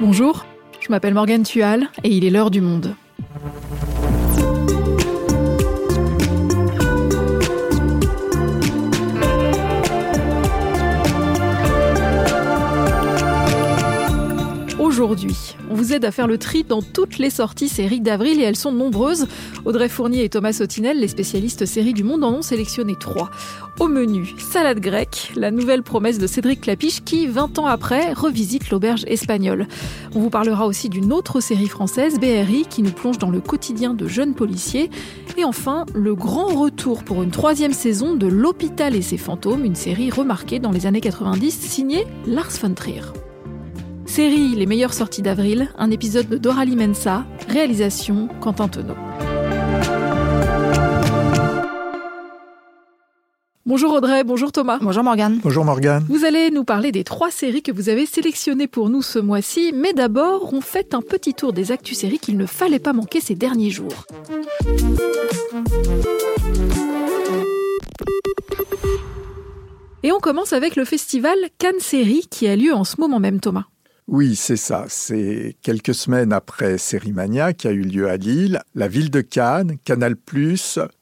Bonjour, je m'appelle Morgane Tual et il est l'heure du monde. On vous aide à faire le tri dans toutes les sorties séries d'avril et elles sont nombreuses. Audrey Fournier et Thomas Sotinel, les spécialistes séries du monde, en ont sélectionné trois. Au menu, salade grecque, la nouvelle promesse de Cédric Clapiche qui, 20 ans après, revisite l'auberge espagnole. On vous parlera aussi d'une autre série française, BRI, qui nous plonge dans le quotidien de jeunes policiers. Et enfin, le grand retour pour une troisième saison de L'Hôpital et ses fantômes, une série remarquée dans les années 90 signée Lars von Trier. Série Les meilleures sorties d'avril, un épisode de Doralie Mensa, réalisation Quentin Tenot. Bonjour Audrey, bonjour Thomas. Bonjour Morgane. Bonjour Morgane. Vous allez nous parler des trois séries que vous avez sélectionnées pour nous ce mois-ci, mais d'abord, on fait un petit tour des actus séries qu'il ne fallait pas manquer ces derniers jours. Et on commence avec le festival Cannes Série qui a lieu en ce moment même, Thomas. Oui, c'est ça. C'est quelques semaines après Sérimania qui a eu lieu à Lille. La ville de Cannes, Canal+,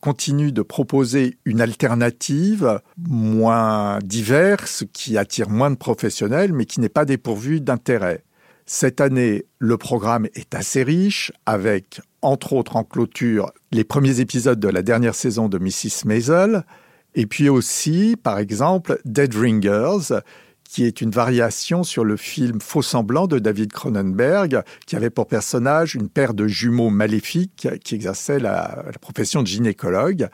continue de proposer une alternative moins diverse, qui attire moins de professionnels, mais qui n'est pas dépourvue d'intérêt. Cette année, le programme est assez riche, avec, entre autres en clôture, les premiers épisodes de la dernière saison de Mrs. Maisel, et puis aussi, par exemple, Dead Ringers, qui est une variation sur le film Faux semblant de David Cronenberg, qui avait pour personnage une paire de jumeaux maléfiques qui exerçaient la, profession de gynécologue.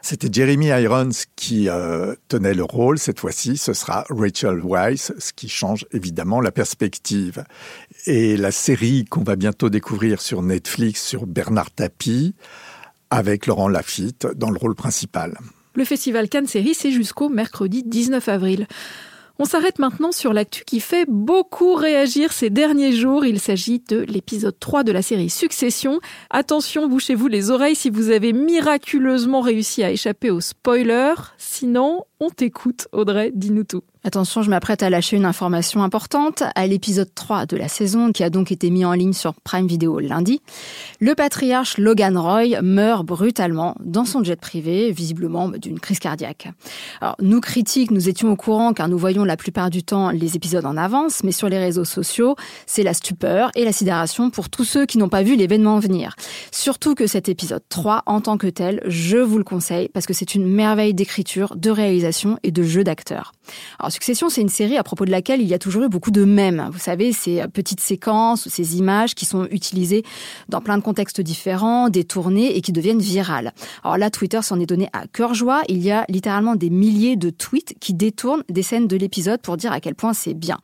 C'était Jeremy Irons qui euh, tenait le rôle. Cette fois-ci, ce sera Rachel Weisz, ce qui change évidemment la perspective. Et la série qu'on va bientôt découvrir sur Netflix sur Bernard Tapie, avec Laurent Lafitte dans le rôle principal. Le festival Cannes Série, c'est jusqu'au mercredi 19 avril. On s'arrête maintenant sur l'actu qui fait beaucoup réagir ces derniers jours. Il s'agit de l'épisode 3 de la série Succession. Attention, bouchez-vous les oreilles si vous avez miraculeusement réussi à échapper aux spoilers. Sinon, on t'écoute, Audrey, dis-nous tout. Attention, je m'apprête à lâcher une information importante. À l'épisode 3 de la saison, qui a donc été mis en ligne sur Prime Video lundi, le patriarche Logan Roy meurt brutalement dans son jet privé, visiblement d'une crise cardiaque. Alors, nous critiques, nous étions au courant car nous voyons la plupart du temps les épisodes en avance, mais sur les réseaux sociaux, c'est la stupeur et la sidération pour tous ceux qui n'ont pas vu l'événement venir. Surtout que cet épisode 3, en tant que tel, je vous le conseille parce que c'est une merveille d'écriture, de réalisation et de jeu d'acteurs. Alors, Succession, c'est une série à propos de laquelle il y a toujours eu beaucoup de mèmes. Vous savez, ces petites séquences, ces images qui sont utilisées dans plein de contextes différents, détournées et qui deviennent virales. Alors là, Twitter s'en est donné à cœur joie. Il y a littéralement des milliers de tweets qui détournent des scènes de l'épisode pour dire à quel point c'est bien.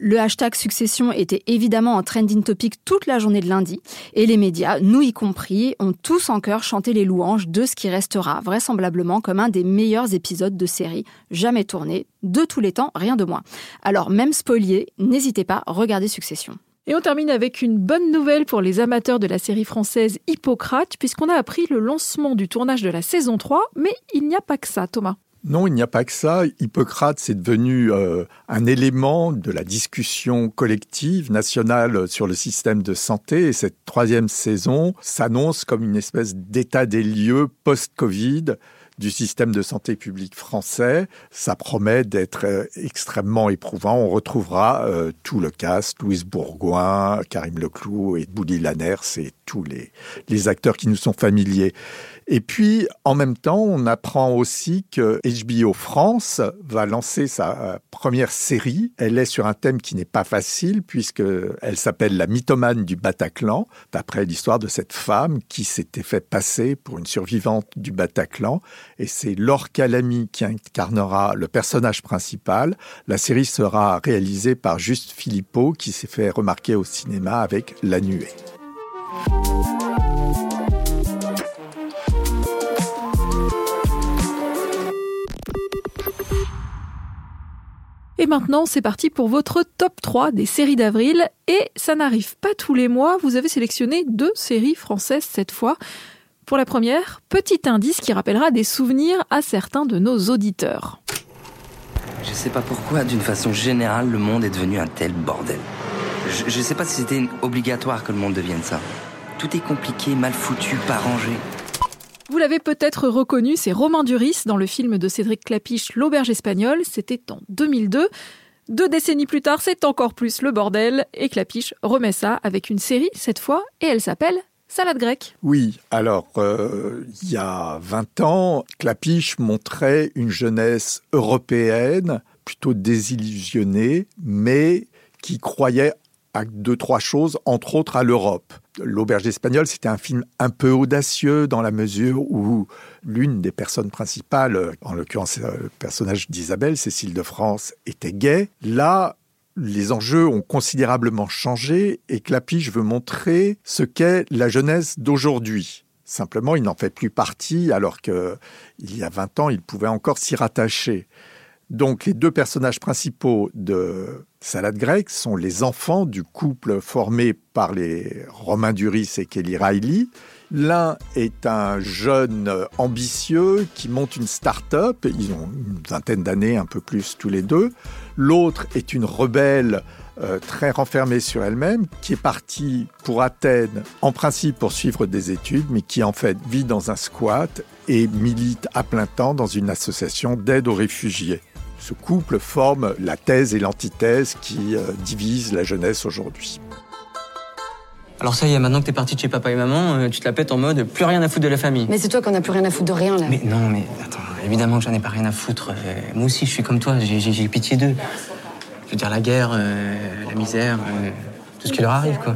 Le hashtag succession était évidemment en trending topic toute la journée de lundi et les médias, nous y compris, ont tous en cœur chanté les louanges de ce qui restera vraisemblablement comme un des meilleurs épisodes de série jamais tourné de tous les temps, rien de moins. Alors même spolié, n'hésitez pas, regardez Succession. Et on termine avec une bonne nouvelle pour les amateurs de la série française Hippocrate, puisqu'on a appris le lancement du tournage de la saison 3, mais il n'y a pas que ça, Thomas. Non, il n'y a pas que ça. Hippocrate, c'est devenu euh, un élément de la discussion collective nationale sur le système de santé. Et cette troisième saison s'annonce comme une espèce d'état des lieux post-Covid du système de santé publique français. Ça promet d'être euh, extrêmement éprouvant. On retrouvera euh, tout le cast, Louise Bourgoin, Karim Leclou et Bouli Lanners et tous les, les acteurs qui nous sont familiers. Et puis, en même temps, on apprend aussi que HBO France va lancer sa euh, première série. Elle est sur un thème qui n'est pas facile puisqu'elle s'appelle La mythomane du Bataclan, d'après l'histoire de cette femme qui s'était fait passer pour une survivante du Bataclan. Et c'est Laure Calamy qui incarnera le personnage principal. La série sera réalisée par Juste Philippot qui s'est fait remarquer au cinéma avec La Nuée. Et maintenant, c'est parti pour votre top 3 des séries d'avril. Et ça n'arrive pas tous les mois. Vous avez sélectionné deux séries françaises cette fois. Pour la première, petit indice qui rappellera des souvenirs à certains de nos auditeurs. Je sais pas pourquoi, d'une façon générale, le monde est devenu un tel bordel. Je, ne sais pas si c'était obligatoire que le monde devienne ça. Tout est compliqué, mal foutu, pas rangé. Vous l'avez peut-être reconnu, c'est Romain Duris dans le film de Cédric Clapiche, L'Auberge espagnole. C'était en 2002. Deux décennies plus tard, c'est encore plus le bordel et Clapiche remet ça avec une série cette fois et elle s'appelle Salade grecque. Oui, alors euh, il y a 20 ans, Clapiche montrait une jeunesse européenne plutôt désillusionnée, mais qui croyait à deux, trois choses, entre autres à l'Europe. L'Auberge espagnole, c'était un film un peu audacieux dans la mesure où l'une des personnes principales, en l'occurrence euh, le personnage d'Isabelle, Cécile de France, était gay. Là, les enjeux ont considérablement changé et Clapiche veut montrer ce qu'est la jeunesse d'aujourd'hui. Simplement, il n'en fait plus partie alors qu'il y a 20 ans, il pouvait encore s'y rattacher. Donc les deux personnages principaux de Salade grecque sont les enfants du couple formé par les Romain Duris et Kelly Riley. L'un est un jeune ambitieux qui monte une start-up, ils ont une vingtaine d'années, un peu plus tous les deux. L'autre est une rebelle euh, très renfermée sur elle-même, qui est partie pour Athènes, en principe pour suivre des études, mais qui en fait vit dans un squat et milite à plein temps dans une association d'aide aux réfugiés. Ce couple forme la thèse et l'antithèse qui euh, divisent la jeunesse aujourd'hui. Alors ça y est, maintenant que t'es parti de chez papa et maman, euh, tu te la pètes en mode plus rien à foutre de la famille. Mais c'est toi qu'on a plus rien à foutre de rien là. Mais non, mais attends, évidemment que j'en ai pas rien à foutre. Euh, moi aussi, je suis comme toi, j'ai pitié d'eux. Je veux dire, la guerre, la misère, tout ce qui leur arrive, quoi.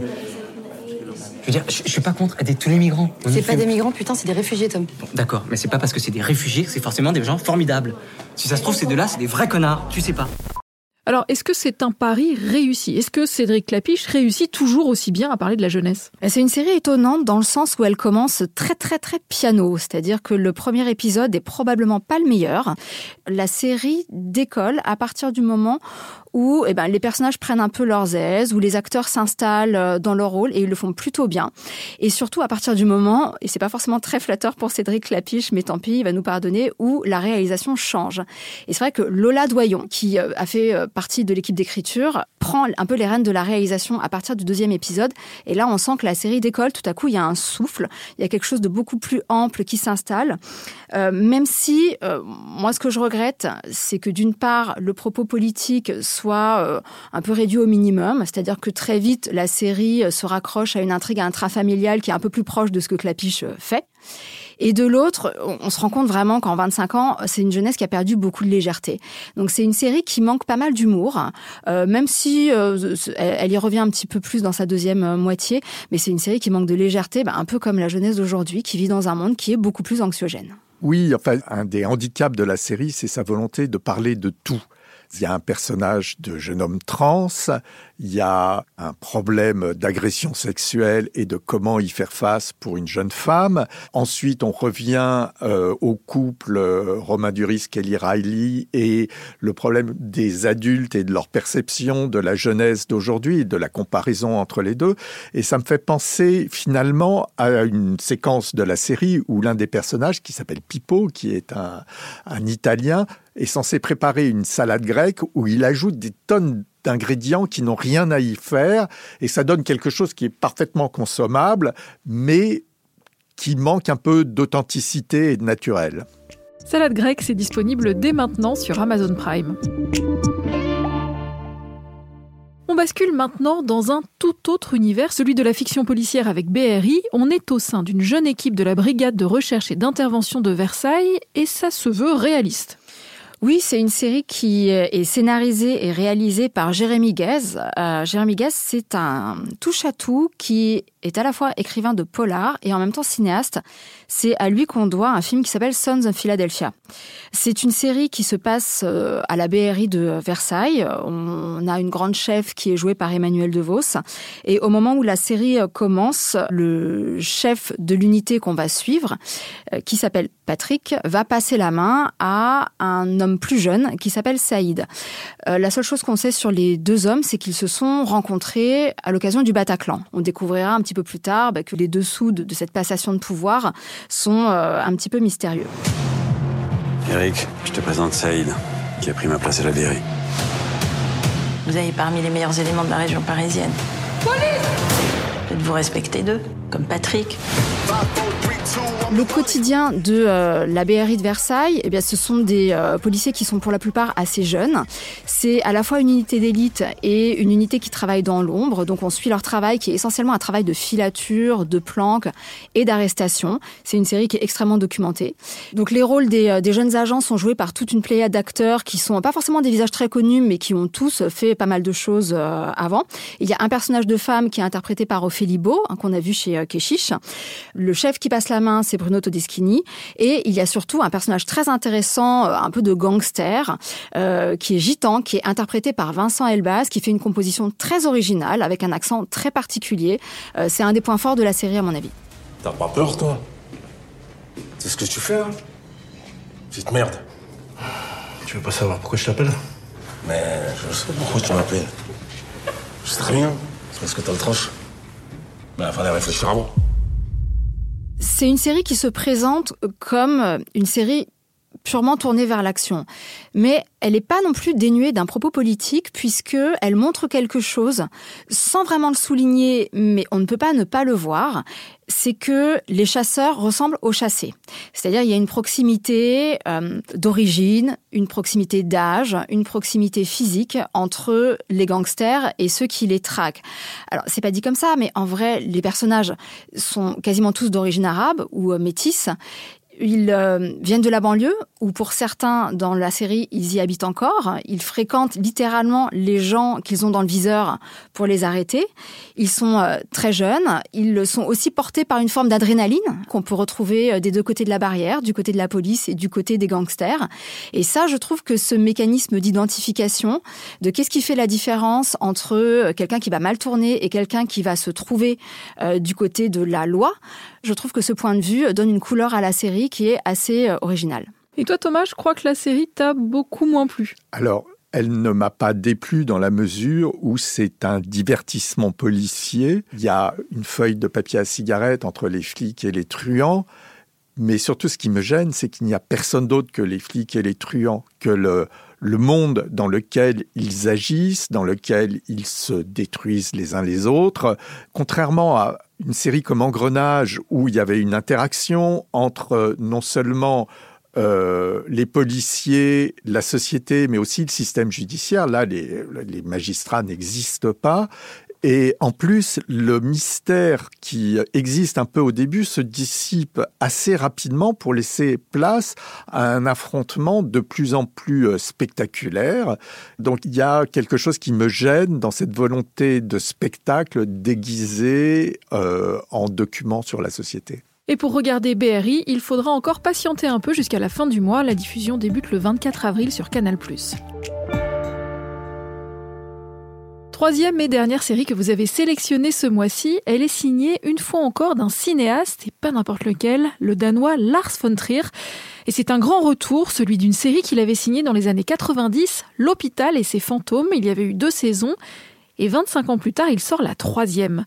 Je veux dire, je, suis pas contre aider tous les migrants. C'est pas des migrants, putain, c'est des réfugiés, Tom. D'accord, mais c'est pas parce que c'est des réfugiés que c'est forcément des gens formidables. Si ça se trouve, ces deux-là, c'est des vrais connards, tu sais pas. Alors, est-ce que c'est un pari réussi? Est-ce que Cédric Clapiche réussit toujours aussi bien à parler de la jeunesse? C'est une série étonnante dans le sens où elle commence très très très piano, c'est-à-dire que le premier épisode est probablement pas le meilleur. La série décolle à partir du moment où eh ben, les personnages prennent un peu leurs aises, où les acteurs s'installent euh, dans leur rôle et ils le font plutôt bien. Et surtout à partir du moment, et c'est pas forcément très flatteur pour Cédric Lapiche, mais tant pis, il va nous pardonner, où la réalisation change. Et c'est vrai que Lola Doyon, qui euh, a fait euh, partie de l'équipe d'écriture, prend un peu les rênes de la réalisation à partir du deuxième épisode. Et là, on sent que la série décolle. Tout à coup, il y a un souffle, il y a quelque chose de beaucoup plus ample qui s'installe. Même si, moi, ce que je regrette, c'est que d'une part, le propos politique soit euh, un peu réduit au minimum, c'est-à-dire que très vite la série euh, se raccroche à une intrigue intrafamiliale qui est un peu plus proche de ce que Clapiche euh, fait. Et de l'autre, on se rend compte vraiment qu'en 25 ans, c'est une jeunesse qui a perdu beaucoup de légèreté. Donc c'est une série qui manque pas mal d'humour, même si elle, y revient un petit peu plus dans sa deuxième moitié, mais c'est une série qui manque de légèreté, bah, un peu comme la jeunesse d'aujourd'hui, qui vit dans un monde qui est beaucoup plus anxiogène. Oui, enfin, un des handicaps de la série, c'est sa volonté de parler de tout. Il y a un personnage de jeune homme trans, il y a un problème d'agression sexuelle et de comment y faire face pour une jeune femme. Ensuite, on revient euh, au couple euh, Romain Duris, Kelly Riley et le problème des adultes et de leur perception de la jeunesse d'aujourd'hui, de la comparaison entre les deux. Et ça me fait penser finalement à une séquence de la série où l'un des personnages, qui s'appelle Pippo, qui est un, un Italien, est censé préparer une salade grecque où il ajoute des tonnes d'ingrédients qui n'ont rien à y faire et ça donne quelque chose qui est parfaitement consommable mais qui manque un peu d'authenticité et de naturel. Salade grecque, c'est disponible dès maintenant sur Amazon Prime. On bascule maintenant dans un tout autre univers, celui de la fiction policière avec BRI. On est au sein d'une jeune équipe de la brigade de recherche et d'intervention de Versailles et ça se veut réaliste. Oui, c'est une série qui est scénarisée et réalisée par Jérémy Guez. Euh, Jérémy Guez, c'est un touche-à-tout qui est à la fois écrivain de polar et en même temps cinéaste. C'est à lui qu'on doit un film qui s'appelle Sons of Philadelphia. C'est une série qui se passe euh, à la BRI de Versailles. On a une grande chef qui est jouée par Emmanuel DeVos. Et au moment où la série euh, commence, le chef de l'unité qu'on va suivre, euh, qui s'appelle Patrick, va passer la main à un homme plus jeune qui s'appelle Saïd. La seule chose qu'on sait sur les deux hommes, c'est qu'ils se sont rencontrés à l'occasion du Bataclan. On découvrira un petit peu plus tard bah, que les dessous de, cette passation de pouvoir sont euh, un petit peu mystérieux. Eric, je te présente Saïd, qui a pris ma place à la mairie. Vous avez parmi les meilleurs éléments de la région parisienne. Faites-vous respecter d'eux, comme Patrick. Le quotidien de euh, la BRI de Versailles, eh bien, ce sont des euh, policiers qui sont pour la plupart assez jeunes. C'est à la fois une unité d'élite et une unité qui travaille dans l'ombre. Donc on suit leur travail qui est essentiellement un travail de filature, de planque et d'arrestation. C'est une série qui est extrêmement documentée. Donc les rôles des, euh, jeunes agents sont joués par toute une pléiade d'acteurs qui sont pas forcément des visages très connus, mais qui ont tous fait pas mal de choses avant. Il y a un personnage de femme qui est interprété par Ophélie Beau, hein, qu'on a vu chez Keshish. Le chef qui passe la main, c'est Bruno Todeschini. Et il y a surtout un personnage très intéressant, euh, un peu de gangster, euh, qui est gitan, qui est interprété par Vincent Elbaz, qui fait une composition très originale, avec un accent très particulier. Euh, c'est un des points forts de la série, à mon avis. T'as pas peur, toi? C'est ce que tu fais, hein? Petite merde. Tu veux pas savoir pourquoi je t'appelle? Mais je sais pourquoi tu m'appelles. Je sais très bien. C'est parce que t'as le tranche. Mais il fallait réfléchir avant. C'est une série qui se présente comme une série purement tournée vers l'action. Mais elle n'est pas non plus dénuée d'un propos politique puisque elle montre quelque chose sans vraiment le souligner, mais on ne peut pas ne pas le voir. C'est que les chasseurs ressemblent aux chassés. C'est-à-dire il y a une proximité euh, d'origine, une proximité d'âge, une proximité physique entre les gangsters et ceux qui les traquent. Alors c'est pas dit comme ça, mais en vrai les personnages sont quasiment tous d'origine arabe ou euh, métisse. Ils euh, viennent de la banlieue, ou pour certains dans la série, ils y habitent encore. Ils fréquentent littéralement les gens qu'ils ont dans le viseur pour les arrêter. Ils sont euh, très jeunes. Ils sont aussi portés par une forme d'adrénaline qu'on peut retrouver euh, des deux côtés de la barrière, du côté de la police et du côté des gangsters. Et ça, je trouve que ce mécanisme d'identification, de qu'est-ce qui fait la différence entre quelqu'un qui va mal tourner et quelqu'un qui va se trouver du côté de la loi, je trouve que ce point de vue donne une couleur à la série qui est assez euh, originale. Et toi Thomas, je crois que la série t'a beaucoup moins plu. Alors, elle ne m'a pas déplu dans la mesure où c'est un divertissement policier. Il y a une feuille de papier à cigarette entre les flics et les truands. Mais surtout, ce qui me gêne, c'est qu'il n'y a personne d'autre que les flics et les truands, que le, le monde dans lequel ils agissent, dans lequel ils se détruisent les uns les autres. Contrairement à une série comme Engrenage où il y avait une interaction entre euh, non seulement euh, les policiers, la société, mais aussi le système judiciaire. Là, les, les magistrats n'existent pas. Et en plus, le mystère qui existe un peu au début se dissipe assez rapidement pour laisser place à un affrontement de plus en plus euh, spectaculaire. Donc il y a quelque chose qui me gêne dans cette volonté de spectacle déguisé euh, en document sur la société. Et pour regarder BRI, il faudra encore patienter un peu jusqu'à la fin du mois. La diffusion débute le 24 avril sur Canal+. Troisième et dernière série que vous avez sélectionnée ce mois-ci, elle est signée une fois encore d'un cinéaste, et pas n'importe lequel, le danois Lars von Trier. Et c'est un grand retour, celui d'une série qu'il avait signée dans les années 90, L'hôpital et ses fantômes. Il y avait eu deux saisons, et 25 ans plus tard, il sort la troisième.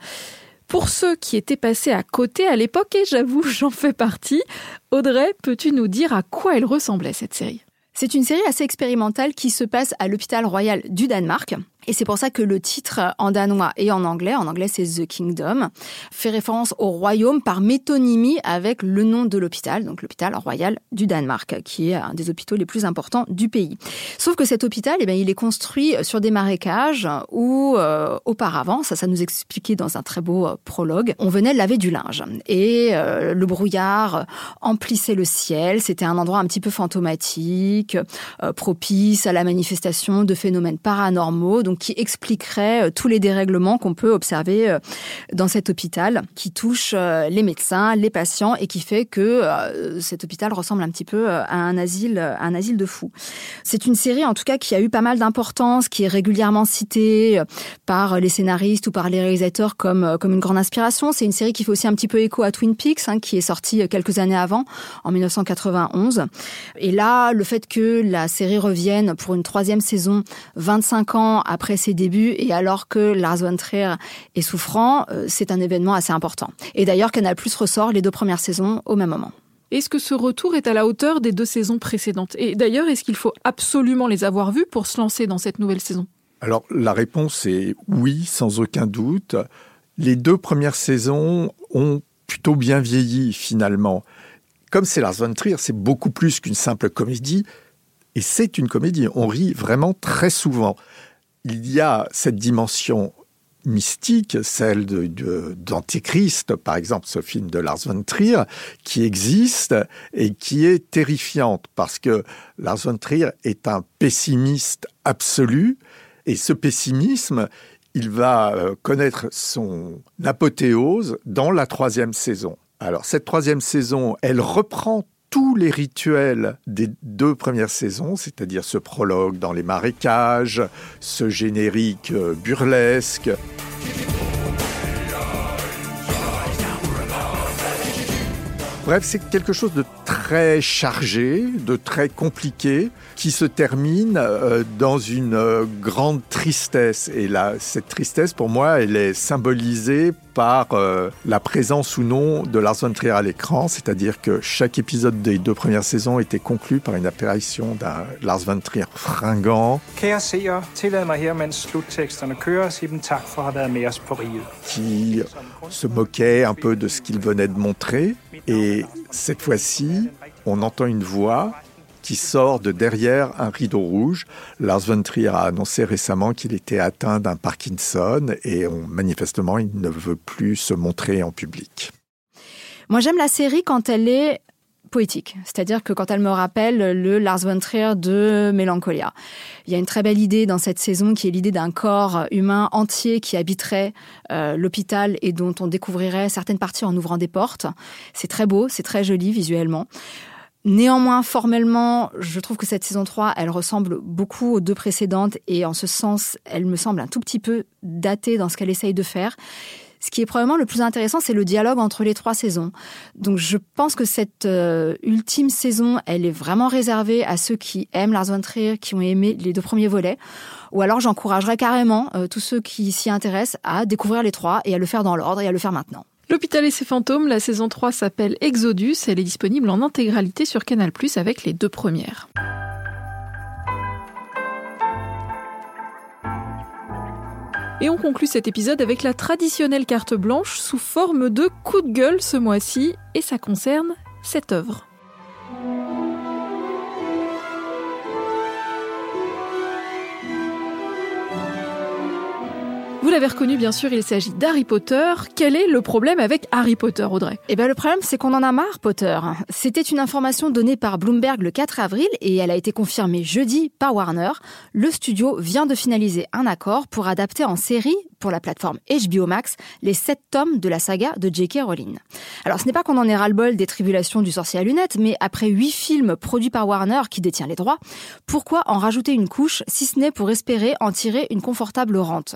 Pour ceux qui étaient passés à côté à l'époque, et j'avoue, j'en fais partie, Audrey, peux-tu nous dire à quoi elle ressemblait cette série? C'est une série assez expérimentale qui se passe à l'hôpital royal du Danemark. Et c'est pour ça que le titre en danois et en anglais, en anglais c'est The Kingdom, fait référence au royaume par métonymie avec le nom de l'hôpital, donc l'hôpital royal du Danemark, qui est un des hôpitaux les plus importants du pays. Sauf que cet hôpital, eh bien, il est construit sur des marécages où euh, auparavant, ça, ça nous expliquait dans un très beau euh, prologue, on venait laver du linge et euh, le brouillard emplissait le ciel. C'était un endroit un petit peu fantomatique, propice à la manifestation de phénomènes paranormaux. Donc qui expliquerait euh, tous les dérèglements qu'on peut observer euh, dans cet hôpital, qui touche euh, les médecins, les patients, et qui fait que cet hôpital ressemble un petit peu à un asile, un asile de fous. C'est une série, en tout cas, qui a eu pas mal d'importance, qui est régulièrement citée par les scénaristes ou par les réalisateurs comme comme une grande inspiration. C'est une série qui fait aussi un petit peu écho à Twin Peaks, hein, qui est sortie quelques années avant, en 1991. Et là, le fait que la série revienne pour une troisième saison, 25 ans après après ses débuts et alors que Lars von Trier est souffrant, euh, c'est un événement assez important. Et d'ailleurs, Canal Plus ressort les deux premières saisons au même moment. Est-ce que ce retour est à la hauteur des deux saisons précédentes? Et d'ailleurs, est-ce qu'il faut absolument les avoir vues pour se lancer dans cette nouvelle saison? Alors la réponse est oui, sans aucun doute. Les deux premières saisons ont plutôt bien vieilli finalement. Comme c'est Lars von Trier, c'est beaucoup plus qu'une simple comédie, et c'est une comédie. On rit vraiment très souvent. Il y a cette dimension mystique, celle d'Antéchrist, de, par exemple, ce film de Lars von Trier, qui existe et qui est terrifiante parce que Lars von Trier est un pessimiste absolu et ce pessimisme, il va euh, connaître son apothéose dans la troisième saison. Alors cette troisième saison, elle reprend tous les rituels des deux premières saisons, c'est-à-dire ce prologue dans les marécages, ce générique euh, burlesque. Bref, c'est quelque chose de très chargé, de très compliqué, qui se termine euh, dans une euh, grande tristesse. Et là, cette tristesse, pour moi, elle est symbolisée par euh, la présence ou non de Lars von Trier à l'écran, c'est-à-dire que chaque épisode des deux premières saisons était conclu par une apparition d'un Lars von Trier fringant. Qui se moquait un peu de ce qu'il venait de montrer. Et cette fois-ci, on entend une voix qui sort de derrière un rideau rouge. Lars von Trier a annoncé récemment qu'il était atteint d'un Parkinson et manifestement il ne veut plus se montrer en public. Moi j'aime la série quand elle est poétique, c'est-à-dire que quand elle me rappelle le Lars von Trier de Mélancolia. Il y a une très belle idée dans cette saison qui est l'idée d'un corps humain entier qui habiterait euh, l'hôpital et dont on découvrirait certaines parties en ouvrant des portes. C'est très beau, c'est très joli visuellement. Néanmoins, formellement, je trouve que cette saison 3, elle ressemble beaucoup aux deux précédentes et en ce sens, elle me semble un tout petit peu datée dans ce qu'elle essaye de faire. Ce qui est probablement le plus intéressant, c'est le dialogue entre les trois saisons. Donc je pense que cette euh, ultime saison, elle est vraiment réservée à ceux qui aiment Lars von Trier, qui ont aimé les deux premiers volets. Ou alors j'encouragerais carrément euh, tous ceux qui s'y intéressent à découvrir les trois et à le faire dans l'ordre et à le faire maintenant. L'hôpital et ses fantômes, la saison 3 s'appelle Exodus, elle est disponible en intégralité sur Canal+, avec les deux premières. Et on conclut cet épisode avec la traditionnelle carte blanche sous forme de coup de gueule ce mois-ci, et ça concerne cette œuvre. Vous l'avez reconnu, bien sûr, il s'agit d'Harry Potter. Quel est le problème avec Harry Potter, Audrey? Eh bien, le problème, c'est qu'on en a marre, Potter. C'était une information donnée par Bloomberg le 4 avril et elle a été confirmée jeudi par Warner. Le studio vient de finaliser un accord pour adapter en série pour la plateforme HBO Max les sept tomes de la saga de J.K. Rowling. Alors ce n'est pas qu'on en ait ras-le-bol des tribulations du sorcier à lunettes, mais après huit films produits par Warner qui détient les droits, pourquoi en rajouter une couche si ce n'est pour espérer en tirer une confortable rente?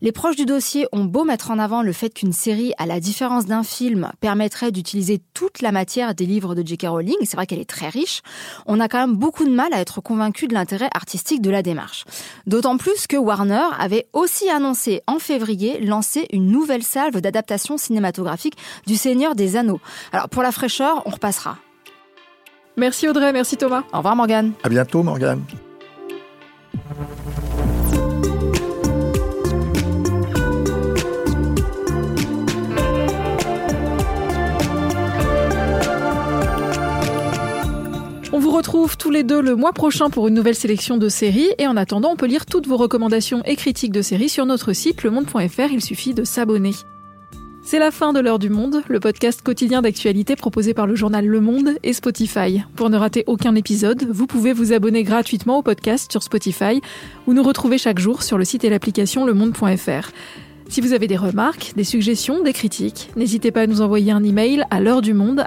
Les proches du dossier ont beau mettre en avant le fait qu'une série, à la différence d'un film, permettrait d'utiliser toute la matière des livres de J.K. Rowling, c'est vrai qu'elle est très riche, on a quand même beaucoup de mal à être convaincu de l'intérêt artistique de la démarche. D'autant plus que Warner avait aussi annoncé en février lancer une nouvelle salve d'adaptation cinématographique du Seigneur des Anneaux. Alors pour la fraîcheur, on repassera. Merci Audrey, merci Thomas. Au revoir Morgane. À bientôt Morgane. Retrouve tous les deux le mois prochain pour une nouvelle sélection de séries et en attendant, on peut lire toutes vos recommandations et critiques de séries sur notre site lemonde.fr, il suffit de s'abonner. C'est la fin de l'heure du monde, le podcast quotidien d'actualité proposé par le journal Le Monde et Spotify. Pour ne rater aucun épisode, vous pouvez vous abonner gratuitement au podcast sur Spotify ou nous retrouver chaque jour sur le site et l'application lemonde.fr. Si vous avez des remarques, des suggestions, des critiques, n'hésitez pas à nous envoyer un email à l'heure du monde